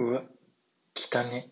うわ、汚たね。